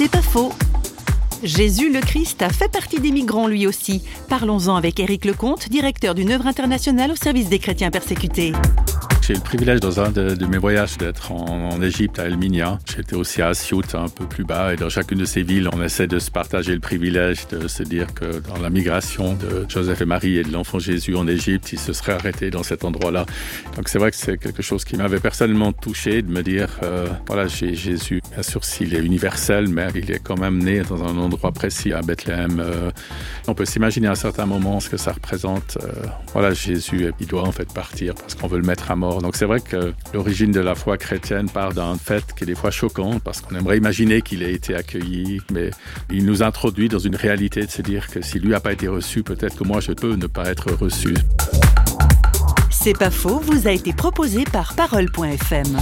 C'est pas faux. Jésus le Christ a fait partie des migrants lui aussi. Parlons-en avec Éric Lecomte, directeur d'une œuvre internationale au service des chrétiens persécutés. J'ai eu le privilège dans un de, mes voyages d'être en, Égypte, à El Minya. J'étais aussi à Siout, un peu plus bas. Et dans chacune de ces villes, on essaie de se partager le privilège de se dire que dans la migration de Joseph et Marie et de l'enfant Jésus en Égypte, ils se seraient arrêtés dans cet endroit-là. Donc c'est vrai que c'est quelque chose qui m'avait personnellement touché de me dire, euh, voilà, j'ai Jésus, bien sûr, s'il est universel, mais il est quand même né dans un endroit précis à Bethléem. Euh, on peut s'imaginer à un certain moment ce que ça représente. Euh, voilà, Jésus, il doit en fait partir parce qu'on veut le mettre à mort donc c'est vrai que l'origine de la foi chrétienne part d'un fait qui est des fois choquant parce qu'on aimerait imaginer qu'il ait été accueilli, mais il nous introduit dans une réalité de se dire que si lui n'a pas été reçu, peut-être que moi je peux ne pas être reçu. C'est pas faux, vous a été proposé par parole.fm.